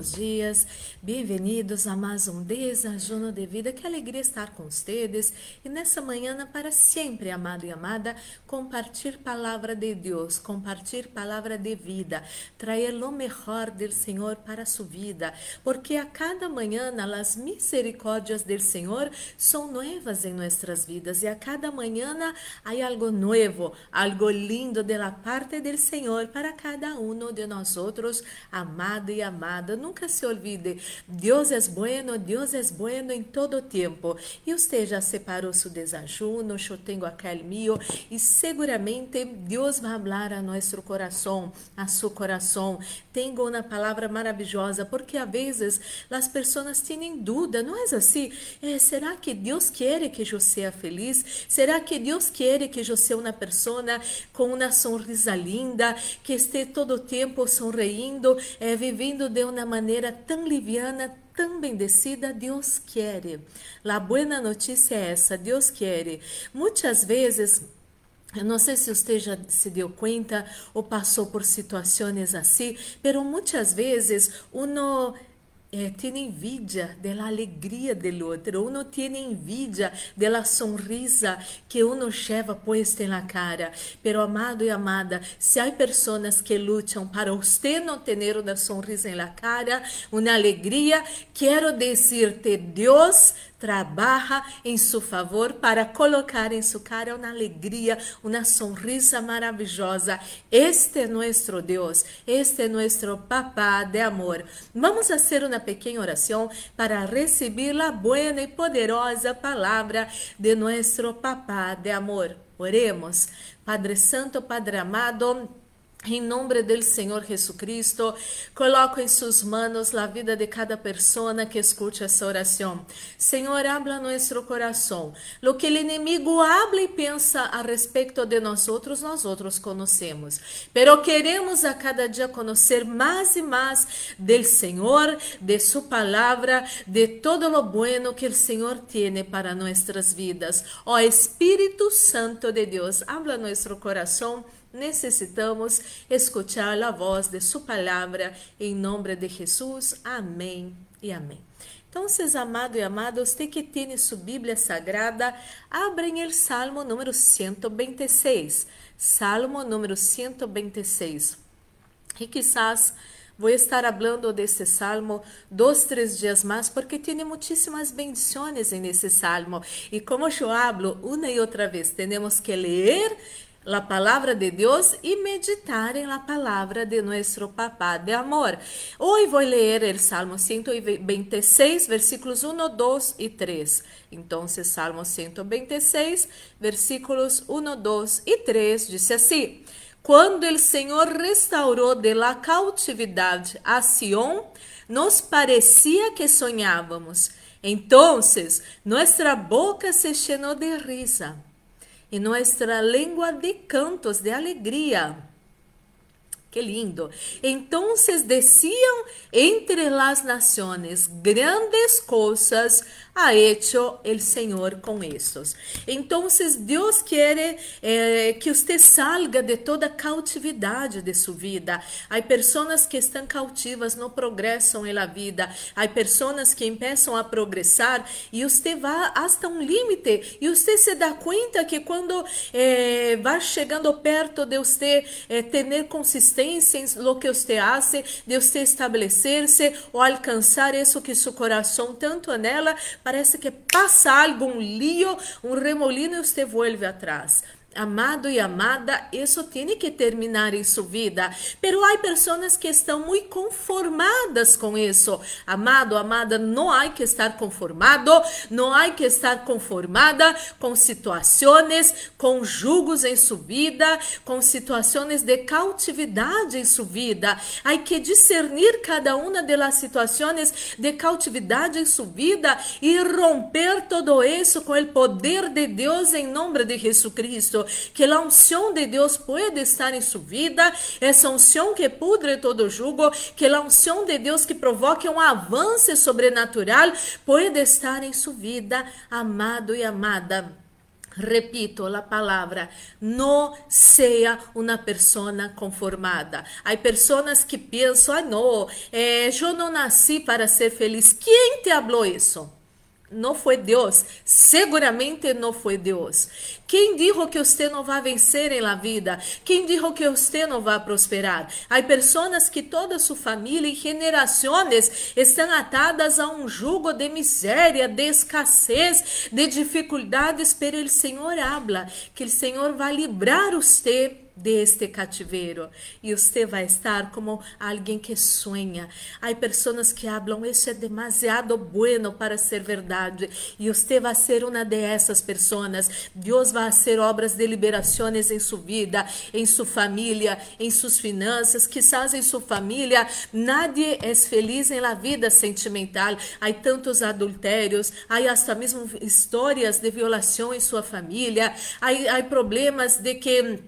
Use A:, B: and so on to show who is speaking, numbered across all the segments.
A: buenos dias, bem-vindos a mais um desajuno de vida. Que alegria estar com vocês e nessa manhã, para sempre, amado e amada, compartilhar palavra de Deus, compartilhar palavra de vida, trazer o melhor do Senhor para sua vida, porque a cada manhã as misericórdias do Senhor são novas em nossas vidas e a cada manhã há algo novo, algo lindo da parte do Senhor para cada um de nós outros amado e amada. Nunca se olvide, Deus é bueno, Deus é bueno em todo tempo. E você já separou seu desajuno, eu tenho aquele meu, e seguramente Deus vai falar a nosso coração, a seu coração. Tenho uma palavra maravilhosa, porque às vezes as pessoas têm dúvida, não é assim? É, será que Deus quer que eu seja feliz? Será que Deus quer que eu seja uma pessoa com uma sonrisa linda, que esteja todo o tempo sorrindo, é, vivendo de uma maneira tão liviana, tão bendecida, Deus quer. A boa notícia é essa, Deus quer. Muitas vezes eu não sei se você já se deu conta ou passou por situações assim, mas muitas vezes uno eh, tiene envidia da alegria do outro, uno tiene envidia da sonrisa que uno lleva puesta na cara. Pero amado e amada, se há pessoas que lutam para você não ter uma sonrisa na cara, uma alegria, quero dizer-te, Deus trabalha em seu favor para colocar em sua cara uma alegria, uma sonrisa maravilhosa. Este é nosso Deus, este é nosso Papá de amor. Vamos fazer uma pequena oração para receber a boa e poderosa palavra de nosso Papá de amor. Oremos. Padre Santo, Padre amado, em nome do Senhor Jesus Cristo, coloco em suas mãos a vida de cada pessoa que escute essa oração. Senhor, habla nosso coração. Lo que o inimigo habla e pensa a respeito de nós outros, nós outros conhecemos. Pero queremos a cada dia conhecer mais e mais do Senhor, de sua palavra, de todo lo bueno que o Senhor tem para nossas vidas. Ó Espírito Santo de Deus, habla nosso coração necessitamos escuchar a voz de Sua palavra em nome de Jesus. Amém e amém. Então, seus amados e amados, você que tem sua Bíblia Sagrada, abrem o Salmo número 126. Salmo número 126. E quizás vou estar falando desse salmo dois, três dias mais, porque tem muitíssimas bendições nesse salmo. E como eu hablo uma e outra vez, temos que ler la palavra de Deus e meditar em la palavra de nuestro papá de amor. Hoje vou ler o Salmo 126, versículos 1, 2 e 3. Então, Salmo 126, versículos 1, 2 e 3 diz assim: Quando o Senhor restaurou de la cautividade a Sion, nos parecia que sonhávamos. Então, nossa boca se chenou de risa e nossa língua de cantos de alegria. Que lindo. Então decían entre las naciones grandes coisas ha hecho el Señor con estos. Entonces Dios quiere eh, que usted salga de toda cautividade de sua vida. Há pessoas que estão cautivas, não progressam la vida. Há pessoas que começam a progressar e você vai hasta um limite e você se dá conta que quando eh, vai chegando perto de você eh, ter consistência em lo que você hace, de você estabelecer-se ou alcançar isso que seu coração tanto anela, parece que passa algo, um lío, um remolino e você vuelve atrás. Amado e amada, isso tem que terminar em sua vida. Pero há pessoas que estão muito conformadas com isso. Amado, amada, não há que estar conformado, não há que estar conformada com situações, com julgos em sua vida, com situações de cautividade em sua vida. Há que discernir cada uma das situações de cautividade em sua vida e romper todo isso com o poder de Deus em nome de Jesus Cristo que a unção de Deus pode estar em sua vida, essa unção que pudre todo jugo, que a unção de Deus que provoque um avanço sobrenatural pode estar em sua vida, amado e amada. Repito la palavra, não seja uma pessoa conformada. Há pessoas que pensam, ah, não, eh, eu não nasci para ser feliz. Quem te falou isso? Não foi Deus. Seguramente não foi Deus. Quem dijo que você não vai vencer em la vida? Quem dijo que você não vai prosperar? Há pessoas que toda sua família e gerações estão atadas a um jugo de miséria, de escassez, de dificuldades, pero o Senhor habla que o Senhor vai livrar você deste cativeiro e você vai estar como alguém que sonha. Há pessoas que falam isso é demasiado bueno para ser verdade e você vai ser uma dessas pessoas. Deus vai fazer obras de liberações em sua vida, em sua família, em suas finanças, quizás em sua família. Nadie é feliz em la vida sentimental. Há tantos adultérios, há até mesmo histórias de violação em sua família, há, problemas de que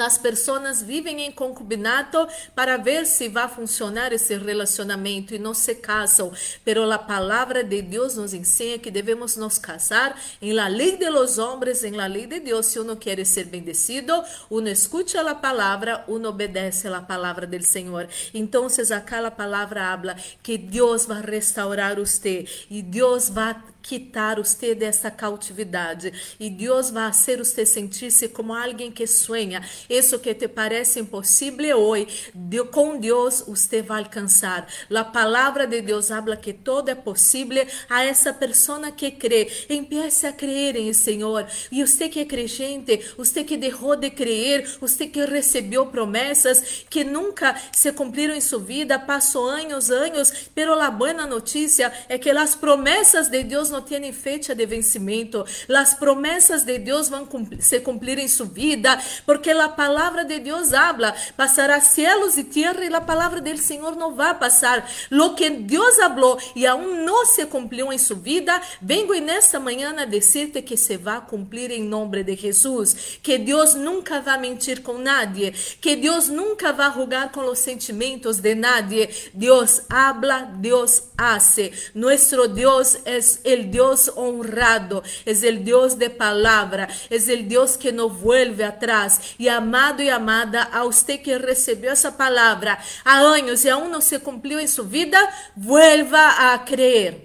A: as pessoas vivem em concubinato para ver se vai funcionar esse relacionamento e não se casam. Pero a palavra de Deus nos ensina que devemos nos casar em la lei de los hombres, em la lei de Deus. Se uno quer ser bendecido, uno escucha a palavra, uno obedece a palavra del Senhor. Então, acá a palavra habla que Deus vai restaurar você e Deus vai quitar você dessa cautividade e Deus vai fazer você sentir-se como alguém que sonha. Isso que te parece impossível hoje, com Deus você vai alcançar. A palavra de Deus habla que todo é possível a essa pessoa que crê. Empiece a crer em Senhor. E você que é crente, você que deixou de crer, você que recebeu promessas que nunca se cumpriram em sua vida, passou anos, anos, pero a boa notícia é que as promessas de Deus não têm fecha de vencimento. As promessas de Deus vão se cumprir em sua vida, porque a palavra de Deus habla, passará céus e terra e a palavra do Senhor não vai passar. Lo que Deus falou e aún não se cumpriu em sua vida, vengo nesta manhã a dizer-te que se vai cumprir em nome de Jesus, que Deus nunca vai mentir com nadie, que Deus nunca vai rugar com os sentimentos de nadie. Deus habla, Deus hace. Nuestro Deus é o Deus honrado, é o Deus de palavra, é o Deus que não vuelve atrás. E amado e amada, a você que recebeu essa palavra há anos e aún não se cumpriu em sua vida, vuelva a crer.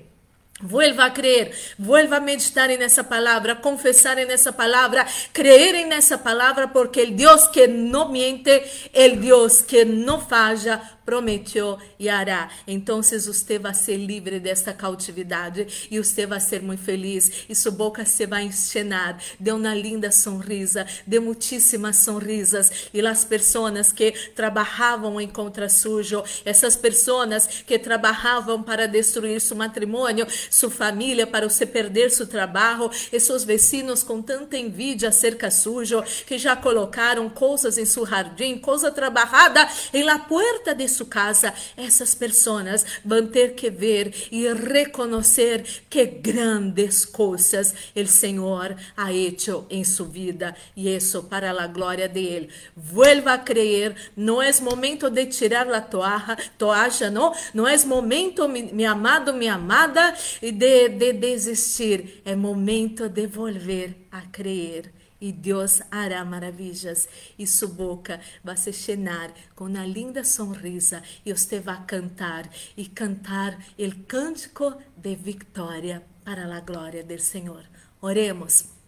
A: Vuelva a crer, vuelva a meditar nessa palavra, confessar nessa palavra, creer nessa palavra, porque o Deus que não miente, o Deus que não falha, prometeu e hará. Então, você vai ser livre desta cautividade e você vai ser muito feliz e sua boca se vai enchenar de uma linda sonrisa, de muitíssimas sonrisas. E as pessoas que trabalhavam em contra sujo, essas pessoas que trabalhavam para destruir seu matrimônio, sua família, para você perder seu trabalho, e seus vecinos com tanta envidia acerca sujo, que já colocaram coisas em seu jardim, coisa trabalhada em la puerta de sua casa, essas pessoas vão ter que ver e reconhecer que grandes coisas o Senhor ha hecho em sua vida. E isso para a glória de Ele. Vuelva a creer, não é momento de tirar a toalha, toalha não, não é momento, mi, amado, minha amada, de, de desistir, é momento de volver a crer e Deus hará maravilhas e sua boca vai se chenar com uma linda sonrisa e você vai cantar e cantar o cântico de vitória para a glória do Senhor. Oremos.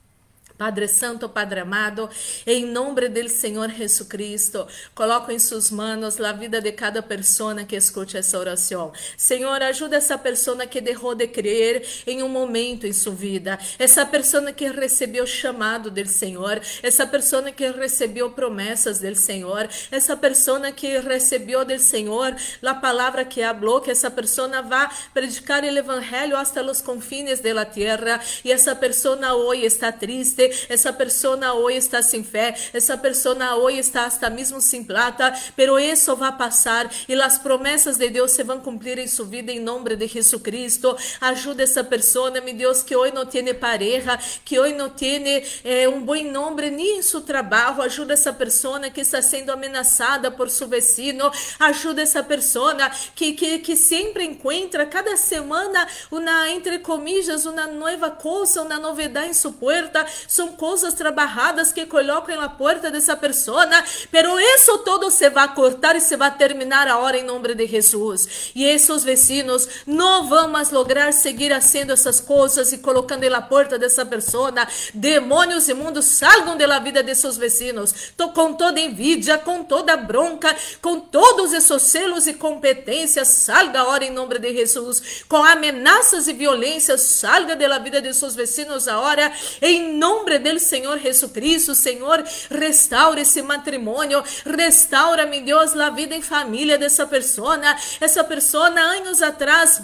A: Padre Santo, Padre amado, em nome do Senhor Jesus Cristo, coloco em suas mãos a vida de cada pessoa que escute essa oração. Senhor, ajuda essa pessoa que deixou de crer em um momento em sua vida, essa pessoa que recebeu chamado do Senhor, essa pessoa que recebeu promessas do Senhor, essa pessoa que recebeu do Senhor a palavra que falou, que essa pessoa vá predicar o evangelho hasta os confines da terra, e essa pessoa hoje está triste, essa pessoa hoje está sem fé, essa pessoa hoje está hasta mesmo sem plata, pero isso vai passar e as promessas de Deus se vão cumprir em sua vida em nome de Jesus Cristo. Ajuda essa pessoa, meu Deus, que hoje não tem pareja, que hoje não tem eh, um bom nome nem em seu trabalho. Ajuda essa pessoa que está sendo ameaçada por seu vecino. Ajuda essa pessoa que, que, que sempre encontra cada semana uma, entre comillas, uma nova coisa, uma novidade em sua porta. São coisas trabalhadas que colocam na porta dessa pessoa, pero isso todo se vai cortar e se vai terminar a hora em nome de Jesus. E esses vecinos não vão mais lograr seguir fazendo essas coisas e colocando na porta dessa pessoa. Demônios imundos salgam da vida de seus vecinos. Tô com toda envidia, com toda bronca, com todos esses selos e competências, salga a hora em nome de Jesus. Com ameaças e violências, salga da vida de seus vecinos a hora em nome do Senhor Jesus Cristo. Senhor, restaura esse matrimônio, restaura, meu Deus, a vida em família dessa pessoa. Essa pessoa, anos atrás,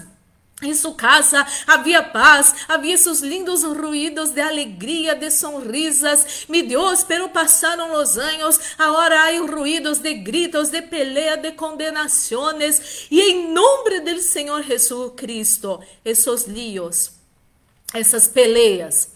A: em sua casa havia paz, havia esses lindos ruídos de alegria, de sorrisas. Me Deus, pero passaram os anos, agora há ruídos de gritos, de pelea, de condenações. E em nome do Senhor Jesus Cristo, esses líos, essas peleas,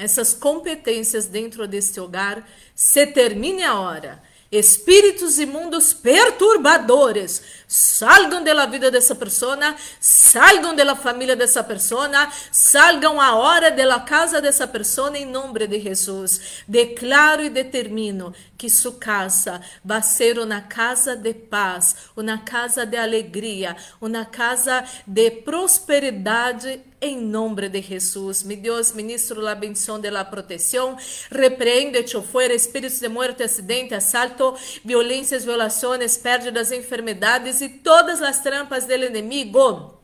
A: essas competências dentro deste hogar, se termine a hora espíritos imundos perturbadores salgam da vida dessa pessoa, salgam da família dessa pessoa, salgam a hora da casa dessa pessoa em nome de Jesus. Declaro e determino que sua casa vai ser uma casa de paz, uma casa de alegria, uma casa de prosperidade em nome de Jesus. Mi Deus, ministro la bendición de la protección. Repreende, fuera espíritos de muerte, acidente, asalto, violências, violações, pérdidas, enfermedades e todas as trampas del enemigo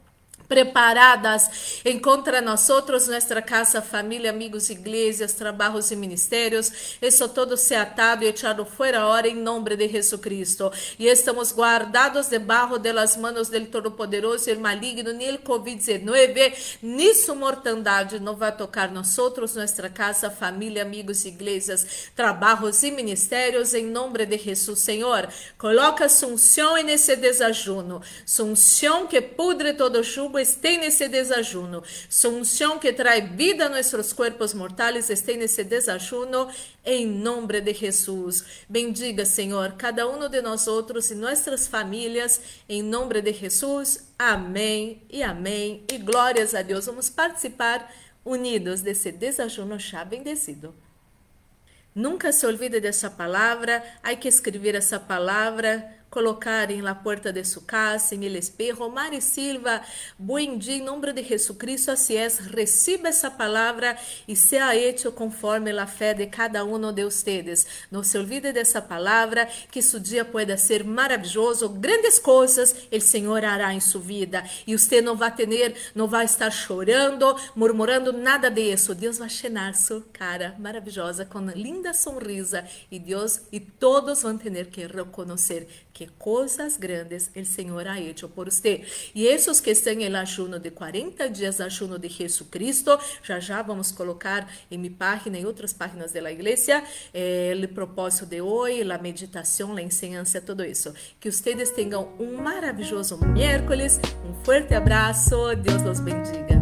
A: preparadas encontra nosotros, nuestra casa, família, amigos, igrejas, trabalhos e ministérios. Isso todo se atado e echado fuera ahora em nome de Jesucristo. E estamos guardados debaixo de las manos del Todo-Poderoso e maligno, ni el COVID-19, ni su mortandade não vai tocar nosotros, nuestra casa, família, amigos, igrejas, trabalhos e ministérios em nome de Jesus. Senhor, coloca sunção nesse desajuno, sunção que pudre todo jugo esté nesse desajuno. Unción que trae vida a nuestros cuerpos mortales esté nesse desajuno em nome de Jesus. Bendiga, Senhor, cada um de nós outros e nossas famílias, em nome de Jesus. Amém e amém. E glórias a Deus. Vamos participar unidos desse desajuno já bendecido. Nunca se olvide dessa palavra, há que escrever essa palavra colocar em la puerta de su casa, en el espejo. Mari Silva, buen día, en nombre de Jesucristo, así es. Reciba essa palavra e sea hecho conforme la fe de cada uno de ustedes. Não se olvide dessa palavra, que su dia pueda ser maravilhoso. Grandes coisas el Senhor hará em sua vida e você não vai ter, não vai estar chorando, murmurando nada disso. Deus vai chenar sua cara maravilhosa com linda sonrisa e Deus e todos vão ter que reconhecer que coisas grandes o Senhor ha hecho por você. E esses que estão em ajuno de 40 dias, ajuno de Jesucristo, já já vamos colocar em minha página e outras páginas da igreja eh, o propósito de hoje, a meditação, a enseñança, tudo isso. Que vocês tenham um maravilhoso miércoles, um forte abraço, Deus os bendiga.